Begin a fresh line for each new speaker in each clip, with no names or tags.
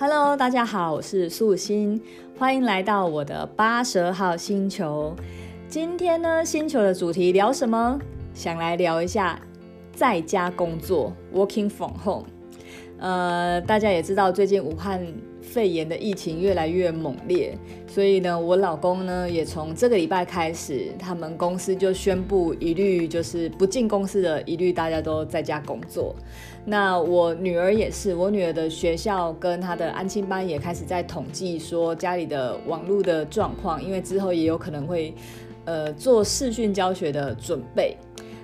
Hello，大家好，我是素心，欢迎来到我的八十二号星球。今天呢，星球的主题聊什么？想来聊一下在家工作，Working from home。呃，大家也知道，最近武汉肺炎的疫情越来越猛烈，所以呢，我老公呢也从这个礼拜开始，他们公司就宣布一律就是不进公司的，一律大家都在家工作。那我女儿也是，我女儿的学校跟她的安亲班也开始在统计说家里的网络的状况，因为之后也有可能会呃做视讯教学的准备。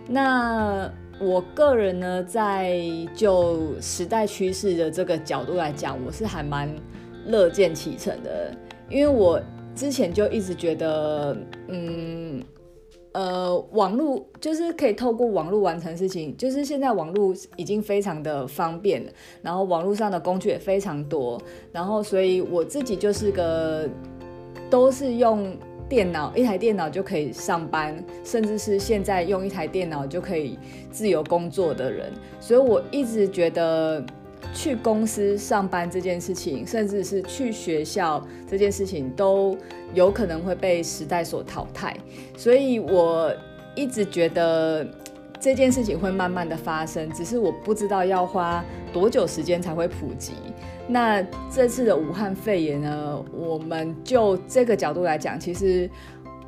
那我个人呢，在就时代趋势的这个角度来讲，我是还蛮。乐见其成的，因为我之前就一直觉得，嗯，呃，网络就是可以透过网络完成事情，就是现在网络已经非常的方便了，然后网络上的工具也非常多，然后所以我自己就是个都是用电脑，一台电脑就可以上班，甚至是现在用一台电脑就可以自由工作的人，所以我一直觉得。去公司上班这件事情，甚至是去学校这件事情，都有可能会被时代所淘汰。所以我一直觉得这件事情会慢慢的发生，只是我不知道要花多久时间才会普及。那这次的武汉肺炎呢，我们就这个角度来讲，其实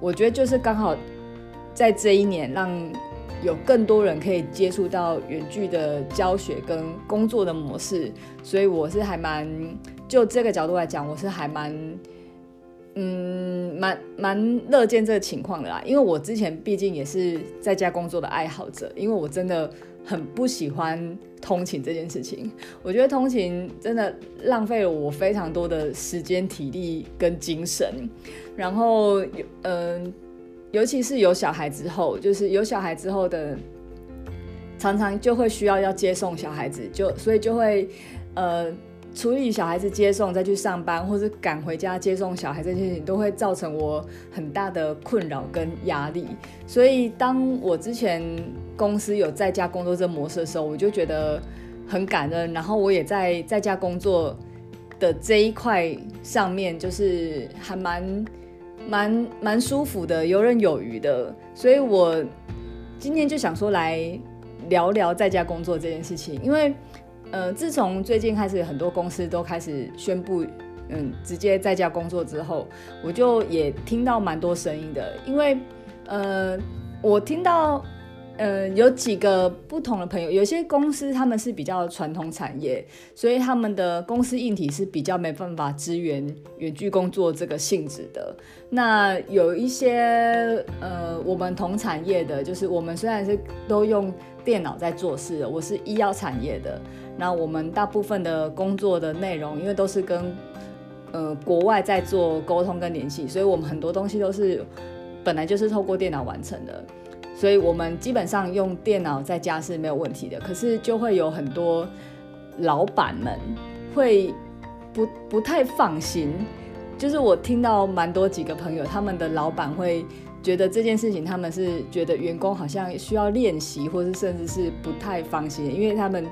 我觉得就是刚好在这一年让。有更多人可以接触到远距的教学跟工作的模式，所以我是还蛮就这个角度来讲，我是还蛮嗯蛮蛮乐见这个情况的啦。因为我之前毕竟也是在家工作的爱好者，因为我真的很不喜欢通勤这件事情，我觉得通勤真的浪费了我非常多的时间、体力跟精神，然后嗯。尤其是有小孩之后，就是有小孩之后的，常常就会需要要接送小孩子，就所以就会呃处理小孩子接送，再去上班，或是赶回家接送小孩这些事情，都会造成我很大的困扰跟压力。所以当我之前公司有在家工作这模式的时候，我就觉得很感恩。然后我也在在家工作的这一块上面，就是还蛮。蛮蛮舒服的，游刃有余的，所以我今天就想说来聊聊在家工作这件事情。因为，呃，自从最近开始很多公司都开始宣布，嗯，直接在家工作之后，我就也听到蛮多声音的。因为，呃，我听到。嗯，有几个不同的朋友，有些公司他们是比较传统产业，所以他们的公司硬体是比较没办法支援远距工作这个性质的。那有一些呃，我们同产业的，就是我们虽然是都用电脑在做事，我是医药产业的，那我们大部分的工作的内容，因为都是跟呃国外在做沟通跟联系，所以我们很多东西都是本来就是透过电脑完成的。所以，我们基本上用电脑在家是没有问题的。可是，就会有很多老板们会不不太放心。就是我听到蛮多几个朋友，他们的老板会觉得这件事情，他们是觉得员工好像需要练习，或是甚至是不太放心，因为他们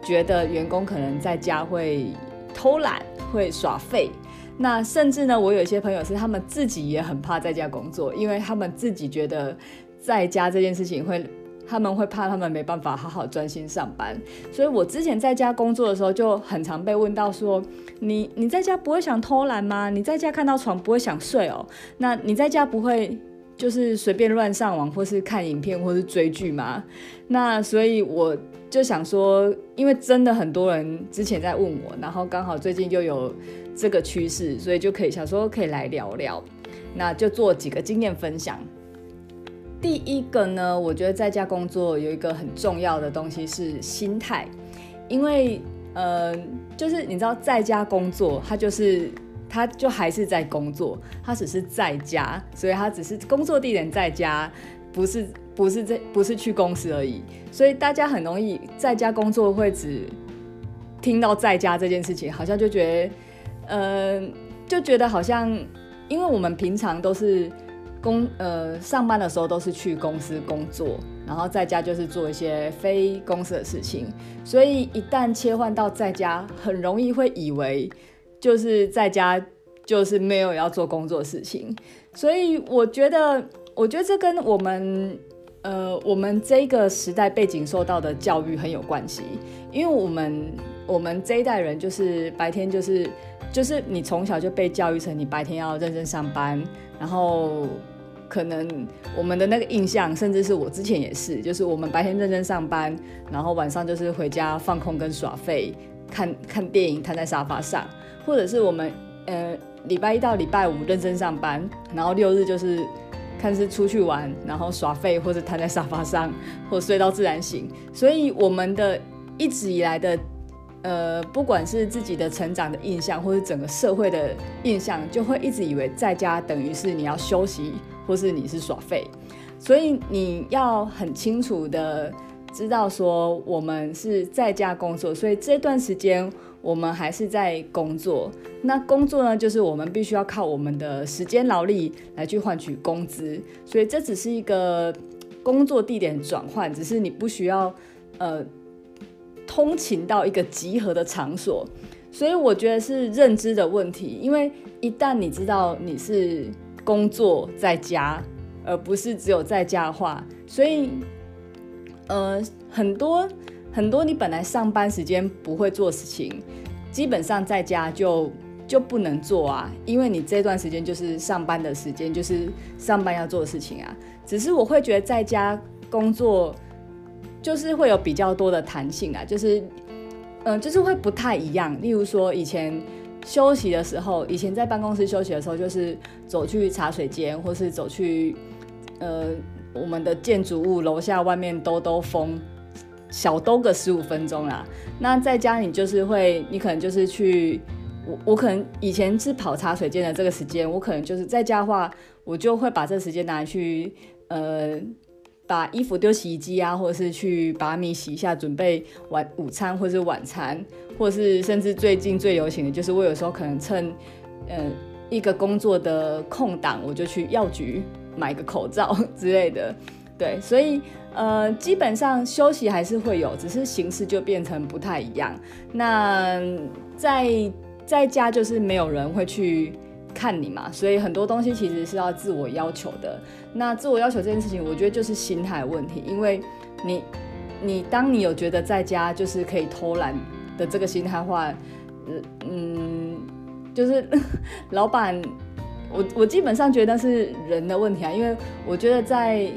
觉得员工可能在家会偷懒、会耍废。那甚至呢，我有一些朋友是他们自己也很怕在家工作，因为他们自己觉得。在家这件事情会，他们会怕他们没办法好好专心上班，所以我之前在家工作的时候就很常被问到说，你你在家不会想偷懒吗？你在家看到床不会想睡哦？那你在家不会就是随便乱上网或是看影片或是追剧吗？那所以我就想说，因为真的很多人之前在问我，然后刚好最近又有这个趋势，所以就可以想说可以来聊聊，那就做几个经验分享。第一个呢，我觉得在家工作有一个很重要的东西是心态，因为呃，就是你知道在家工作，他就是他就还是在工作，他只是在家，所以他只是工作地点在家，不是不是在不是去公司而已，所以大家很容易在家工作会只听到在家这件事情，好像就觉得呃就觉得好像，因为我们平常都是。工呃上班的时候都是去公司工作，然后在家就是做一些非公司的事情。所以一旦切换到在家，很容易会以为就是在家就是没有要做工作的事情。所以我觉得，我觉得这跟我们呃我们这个时代背景受到的教育很有关系，因为我们我们这一代人就是白天就是。就是你从小就被教育成你白天要认真上班，然后可能我们的那个印象，甚至是我之前也是，就是我们白天认真上班，然后晚上就是回家放空跟耍废，看看电影，瘫在沙发上，或者是我们呃礼拜一到礼拜五认真上班，然后六日就是看是出去玩，然后耍废或者瘫在沙发上，或睡到自然醒。所以我们的一直以来的。呃，不管是自己的成长的印象，或是整个社会的印象，就会一直以为在家等于是你要休息，或是你是耍废。所以你要很清楚的知道说，我们是在家工作，所以这段时间我们还是在工作。那工作呢，就是我们必须要靠我们的时间劳力来去换取工资。所以这只是一个工作地点转换，只是你不需要呃。通勤到一个集合的场所，所以我觉得是认知的问题。因为一旦你知道你是工作在家，而不是只有在家的话，所以呃，很多很多你本来上班时间不会做事情，基本上在家就就不能做啊，因为你这段时间就是上班的时间，就是上班要做的事情啊。只是我会觉得在家工作。就是会有比较多的弹性啊，就是，嗯、就是会不太一样。例如说，以前休息的时候，以前在办公室休息的时候，就是走去茶水间，或是走去，呃，我们的建筑物楼下外面兜兜风，小兜个十五分钟啦。那在家里就是会，你可能就是去，我我可能以前是跑茶水间的这个时间，我可能就是在家的话，我就会把这时间拿去，呃。把衣服丢洗衣机啊，或者是去把米洗一下，准备晚午餐或者是晚餐，或者是甚至最近最流行的就是，我有时候可能趁呃一个工作的空档，我就去药局买个口罩之类的。对，所以呃基本上休息还是会有，只是形式就变成不太一样。那在在家就是没有人会去。看你嘛，所以很多东西其实是要自我要求的。那自我要求这件事情，我觉得就是心态问题。因为你，你当你有觉得在家就是可以偷懒的这个心态话，嗯，就是 老板，我我基本上觉得是人的问题啊。因为我觉得在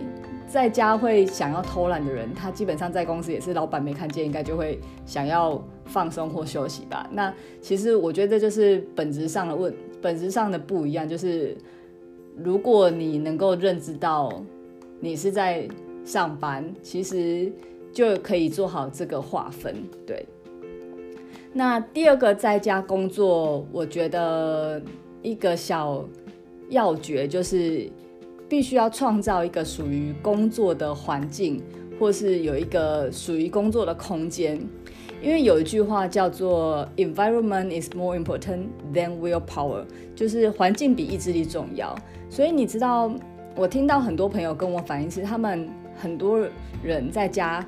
在家会想要偷懒的人，他基本上在公司也是老板没看见，应该就会想要放松或休息吧。那其实我觉得这就是本质上的问。本质上的不一样，就是如果你能够认知到你是在上班，其实就可以做好这个划分。对，那第二个在家工作，我觉得一个小要诀就是必须要创造一个属于工作的环境，或是有一个属于工作的空间。因为有一句话叫做 “environment is more important than willpower”，就是环境比意志力重要。所以你知道，我听到很多朋友跟我反映是，他们很多人在家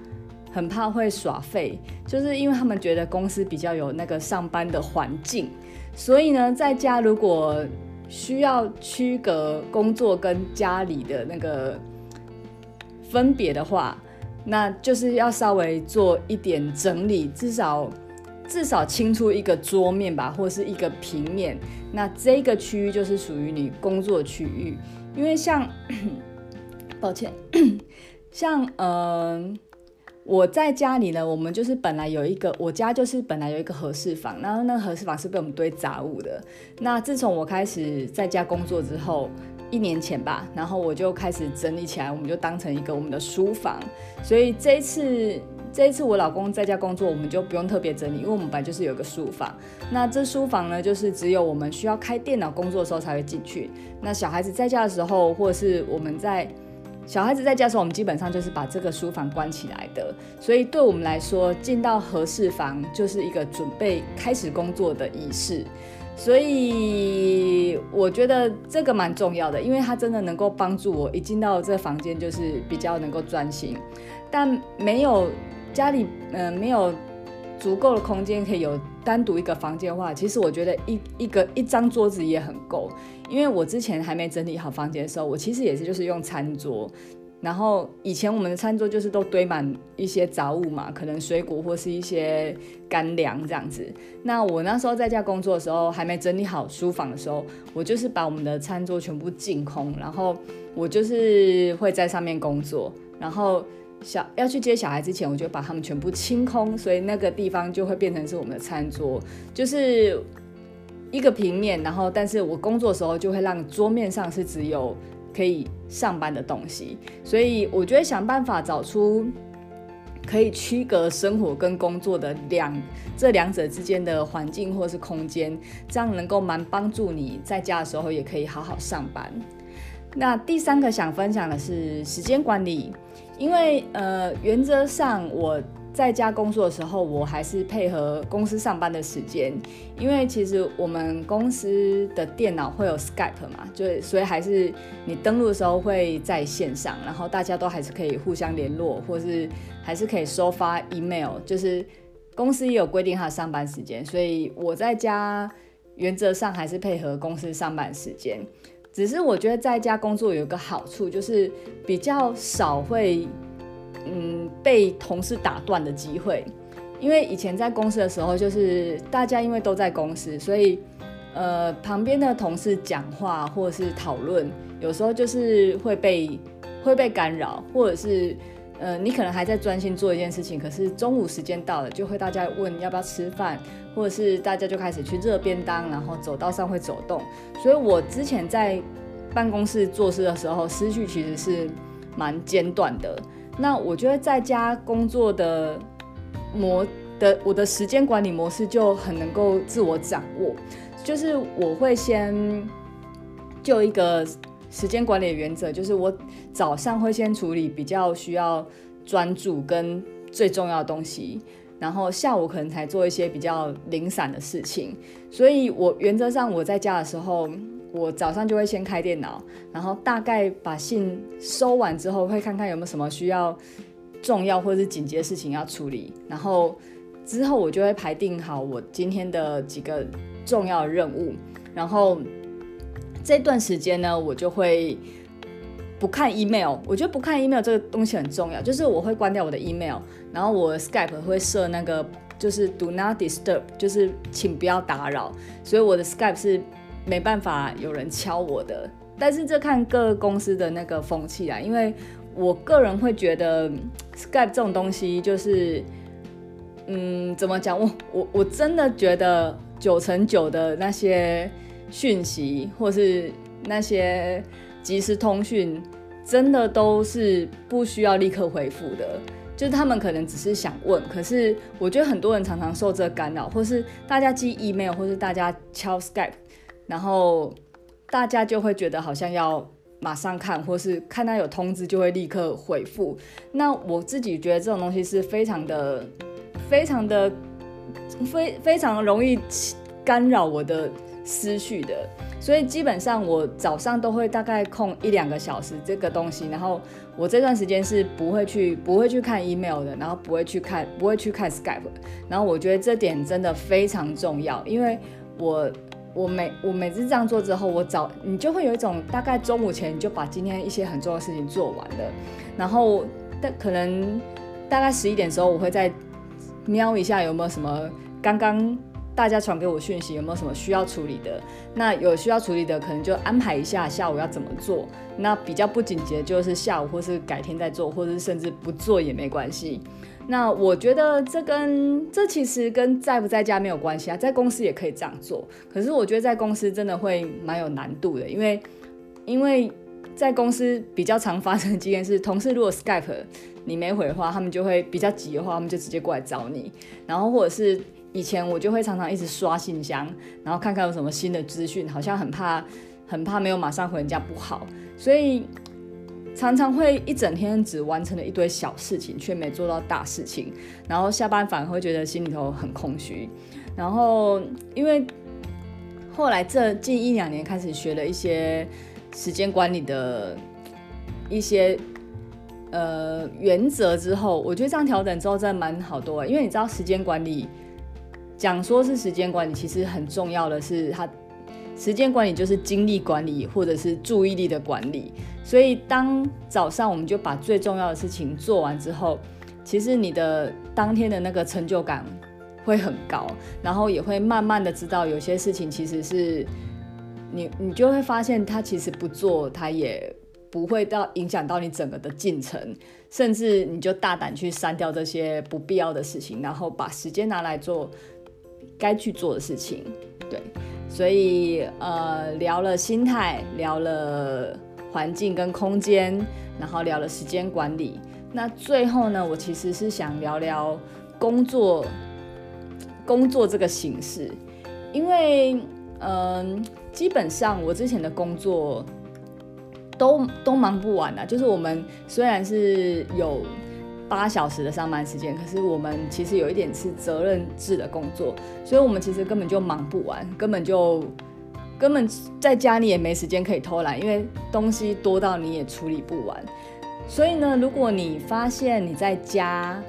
很怕会耍废，就是因为他们觉得公司比较有那个上班的环境。所以呢，在家如果需要区隔工作跟家里的那个分别的话，那就是要稍微做一点整理，至少至少清出一个桌面吧，或是一个平面。那这个区域就是属于你工作区域，因为像，抱歉，像嗯、我在家里呢，我们就是本来有一个，我家就是本来有一个合适房，然后那个合适房是被我们堆杂物的。那自从我开始在家工作之后。一年前吧，然后我就开始整理起来，我们就当成一个我们的书房。所以这一次，这一次我老公在家工作，我们就不用特别整理，因为我们本来就是有个书房。那这书房呢，就是只有我们需要开电脑工作的时候才会进去。那小孩子在家的时候，或者是我们在小孩子在家的时候，我们基本上就是把这个书房关起来的。所以对我们来说，进到和事房就是一个准备开始工作的仪式。所以我觉得这个蛮重要的，因为它真的能够帮助我一进到这房间就是比较能够专心。但没有家里嗯、没有足够的空间可以有单独一个房间的话，其实我觉得一一个一张桌子也很够。因为我之前还没整理好房间的时候，我其实也是就是用餐桌。然后以前我们的餐桌就是都堆满一些杂物嘛，可能水果或是一些干粮这样子。那我那时候在家工作的时候，还没整理好书房的时候，我就是把我们的餐桌全部净空，然后我就是会在上面工作。然后小要去接小孩之前，我就把他们全部清空，所以那个地方就会变成是我们的餐桌，就是一个平面。然后但是我工作的时候就会让桌面上是只有。可以上班的东西，所以我觉得想办法找出可以区隔生活跟工作的两这两者之间的环境或是空间，这样能够蛮帮助你在家的时候也可以好好上班。那第三个想分享的是时间管理，因为呃原则上我。在家工作的时候，我还是配合公司上班的时间，因为其实我们公司的电脑会有 Skype 嘛，就所以还是你登录的时候会在线上，然后大家都还是可以互相联络，或是还是可以收发 email，就是公司也有规定他的上班时间，所以我在家原则上还是配合公司上班时间，只是我觉得在家工作有一个好处，就是比较少会。嗯，被同事打断的机会，因为以前在公司的时候，就是大家因为都在公司，所以呃，旁边的同事讲话或者是讨论，有时候就是会被会被干扰，或者是呃，你可能还在专心做一件事情，可是中午时间到了，就会大家问要不要吃饭，或者是大家就开始去热便当，然后走道上会走动，所以我之前在办公室做事的时候，思绪其实是蛮间断的。那我觉得在家工作的模的我的时间管理模式就很能够自我掌握，就是我会先就一个时间管理的原则，就是我早上会先处理比较需要专注跟最重要的东西，然后下午可能才做一些比较零散的事情，所以我原则上我在家的时候。我早上就会先开电脑，然后大概把信收完之后，会看看有没有什么需要重要或者是紧急的事情要处理，然后之后我就会排定好我今天的几个重要任务，然后这段时间呢，我就会不看 email。我觉得不看 email 这个东西很重要，就是我会关掉我的 email，然后我 Skype 会设那个就是 Do Not Disturb，就是请不要打扰，所以我的 Skype 是。没办法有人敲我的，但是这看各公司的那个风气啊，因为我个人会觉得 Skype 这种东西就是，嗯，怎么讲？我我我真的觉得九成九的那些讯息或是那些即时通讯，真的都是不需要立刻回复的。就是他们可能只是想问，可是我觉得很多人常常受这干扰，或是大家寄 email，或是大家敲 Skype。然后大家就会觉得好像要马上看，或是看到有通知就会立刻回复。那我自己觉得这种东西是非常的、非常的、非非常容易干扰我的思绪的。所以基本上我早上都会大概空一两个小时这个东西，然后我这段时间是不会去、不会去看 email 的，然后不会去看、不会去看 Skype。然后我觉得这点真的非常重要，因为我。我每我每次这样做之后，我早你就会有一种大概中午前你就把今天一些很重要的事情做完了，然后但可能大概十一点的时候，我会再瞄一下有没有什么刚刚大家传给我讯息有没有什么需要处理的，那有需要处理的可能就安排一下下午要怎么做，那比较不紧急的就是下午或是改天再做，或者是甚至不做也没关系。那我觉得这跟这其实跟在不在家没有关系啊，在公司也可以这样做。可是我觉得在公司真的会蛮有难度的，因为因为在公司比较常发生的经验是，同事如果 Skype 你没回的话，他们就会比较急的话，他们就直接过来找你。然后或者是以前我就会常常一直刷信箱，然后看看有什么新的资讯，好像很怕很怕没有马上回人家不好，所以。常常会一整天只完成了一堆小事情，却没做到大事情，然后下班反而会觉得心里头很空虚。然后因为后来这近一两年开始学了一些时间管理的一些呃原则之后，我觉得这样调整之后真的蛮好多。因为你知道时间管理讲说是时间管理，其实很重要的是它时间管理就是精力管理或者是注意力的管理。所以当早上我们就把最重要的事情做完之后，其实你的当天的那个成就感。会很高，然后也会慢慢的知道有些事情其实是你，你就会发现他其实不做，他也不会到影响到你整个的进程，甚至你就大胆去删掉这些不必要的事情，然后把时间拿来做该去做的事情。对，所以呃，聊了心态，聊了环境跟空间，然后聊了时间管理。那最后呢，我其实是想聊聊工作。工作这个形式，因为嗯，基本上我之前的工作都都忙不完啊。就是我们虽然是有八小时的上班时间，可是我们其实有一点是责任制的工作，所以我们其实根本就忙不完，根本就根本在家里也没时间可以偷懒，因为东西多到你也处理不完。所以呢，如果你发现你在家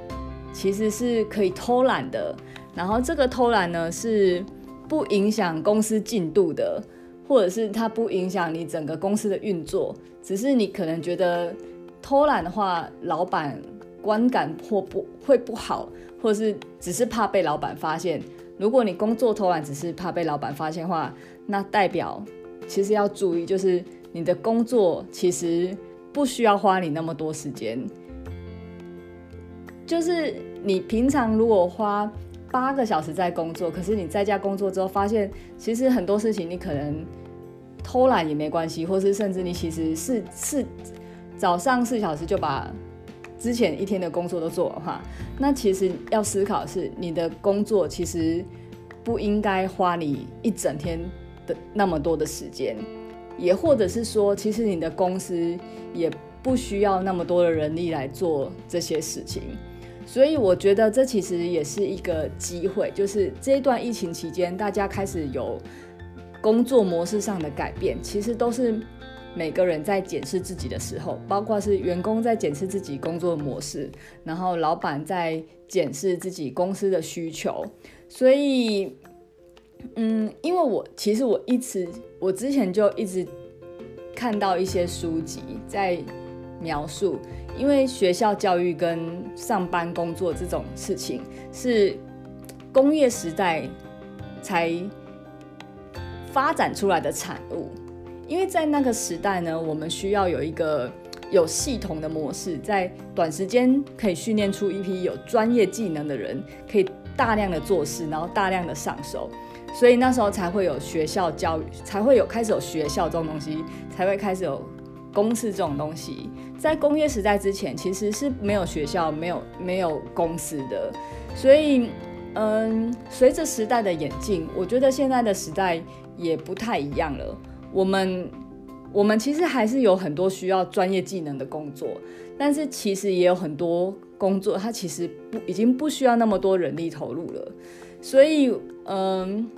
其实是可以偷懒的。然后这个偷懒呢，是不影响公司进度的，或者是它不影响你整个公司的运作，只是你可能觉得偷懒的话，老板观感或不会不好，或是只是怕被老板发现。如果你工作偷懒只是怕被老板发现的话，那代表其实要注意，就是你的工作其实不需要花你那么多时间，就是你平常如果花。八个小时在工作，可是你在家工作之后，发现其实很多事情你可能偷懒也没关系，或是甚至你其实是是早上四小时就把之前一天的工作都做完哈。那其实要思考的是，你的工作其实不应该花你一整天的那么多的时间，也或者是说，其实你的公司也不需要那么多的人力来做这些事情。所以我觉得这其实也是一个机会，就是这段疫情期间，大家开始有工作模式上的改变，其实都是每个人在检视自己的时候，包括是员工在检视自己工作模式，然后老板在检视自己公司的需求。所以，嗯，因为我其实我一直我之前就一直看到一些书籍在描述。因为学校教育跟上班工作这种事情是工业时代才发展出来的产物，因为在那个时代呢，我们需要有一个有系统的模式，在短时间可以训练出一批有专业技能的人，可以大量的做事，然后大量的上手，所以那时候才会有学校教育，才会有开始有学校这种东西，才会开始有公司这种东西。在工业时代之前，其实是没有学校、没有没有公司的，所以，嗯，随着时代的演进，我觉得现在的时代也不太一样了。我们我们其实还是有很多需要专业技能的工作，但是其实也有很多工作，它其实不已经不需要那么多人力投入了。所以，嗯，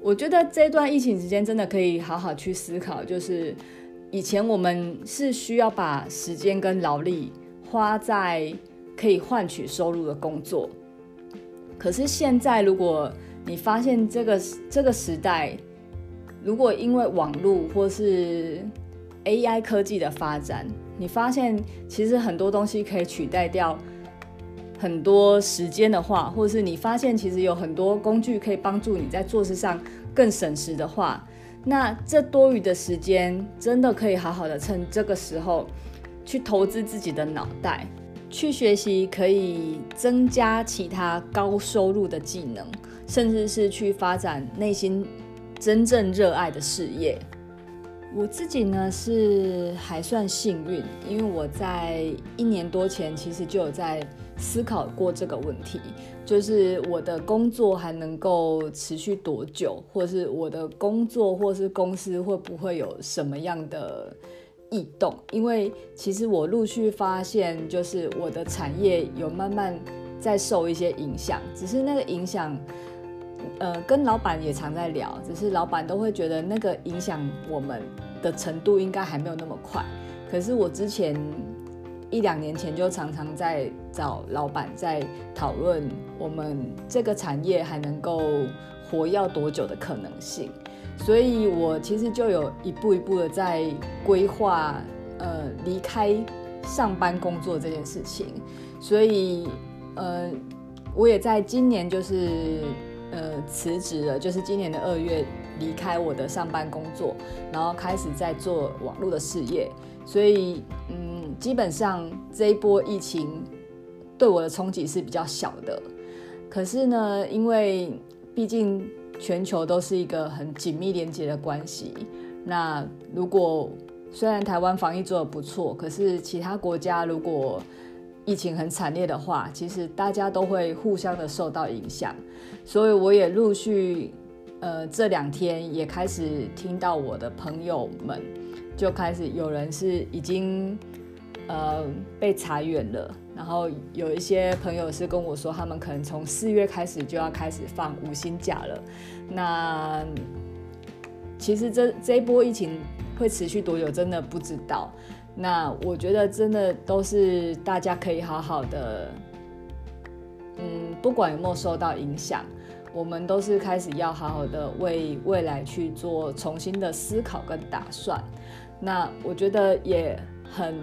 我觉得这段疫情时间真的可以好好去思考，就是。以前我们是需要把时间跟劳力花在可以换取收入的工作，可是现在如果你发现这个这个时代，如果因为网络或是 AI 科技的发展，你发现其实很多东西可以取代掉很多时间的话，或者是你发现其实有很多工具可以帮助你在做事上更省时的话。那这多余的时间，真的可以好好的趁这个时候，去投资自己的脑袋，去学习可以增加其他高收入的技能，甚至是去发展内心真正热爱的事业。我自己呢是还算幸运，因为我在一年多前其实就有在。思考过这个问题，就是我的工作还能够持续多久，或是我的工作或是公司会不会有什么样的异动？因为其实我陆续发现，就是我的产业有慢慢在受一些影响，只是那个影响呃，跟老板也常在聊，只是老板都会觉得那个影响我们的程度应该还没有那么快。可是我之前一两年前就常常在找老板在讨论我们这个产业还能够活要多久的可能性，所以我其实就有一步一步的在规划，呃，离开上班工作这件事情。所以，呃，我也在今年就是。呃，辞职了，就是今年的二月离开我的上班工作，然后开始在做网络的事业。所以，嗯，基本上这一波疫情对我的冲击是比较小的。可是呢，因为毕竟全球都是一个很紧密连接的关系。那如果虽然台湾防疫做得不错，可是其他国家如果疫情很惨烈的话，其实大家都会互相的受到影响，所以我也陆续，呃，这两天也开始听到我的朋友们就开始有人是已经呃被裁员了，然后有一些朋友是跟我说，他们可能从四月开始就要开始放五星假了。那其实这这一波疫情会持续多久，真的不知道。那我觉得真的都是大家可以好好的，嗯，不管有没有受到影响，我们都是开始要好好的为未来去做重新的思考跟打算。那我觉得也很，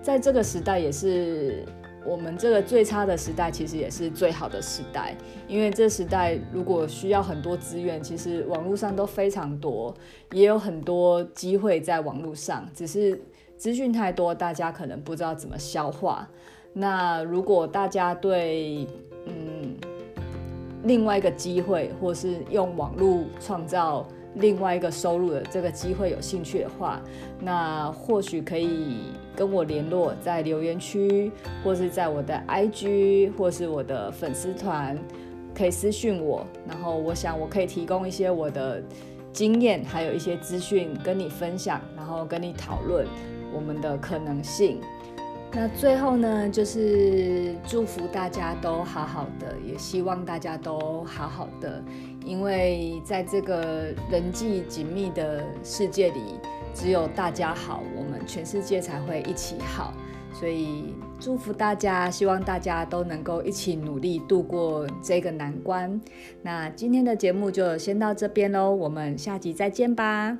在这个时代也是。我们这个最差的时代，其实也是最好的时代，因为这时代如果需要很多资源，其实网络上都非常多，也有很多机会在网络上，只是资讯太多，大家可能不知道怎么消化。那如果大家对嗯另外一个机会，或是用网络创造。另外一个收入的这个机会有兴趣的话，那或许可以跟我联络，在留言区，或是在我的 IG，或是我的粉丝团，可以私讯我。然后我想我可以提供一些我的经验，还有一些资讯跟你分享，然后跟你讨论我们的可能性。那最后呢，就是祝福大家都好好的，也希望大家都好好的，因为在这个人际紧密的世界里，只有大家好，我们全世界才会一起好。所以祝福大家，希望大家都能够一起努力度过这个难关。那今天的节目就先到这边喽，我们下集再见吧。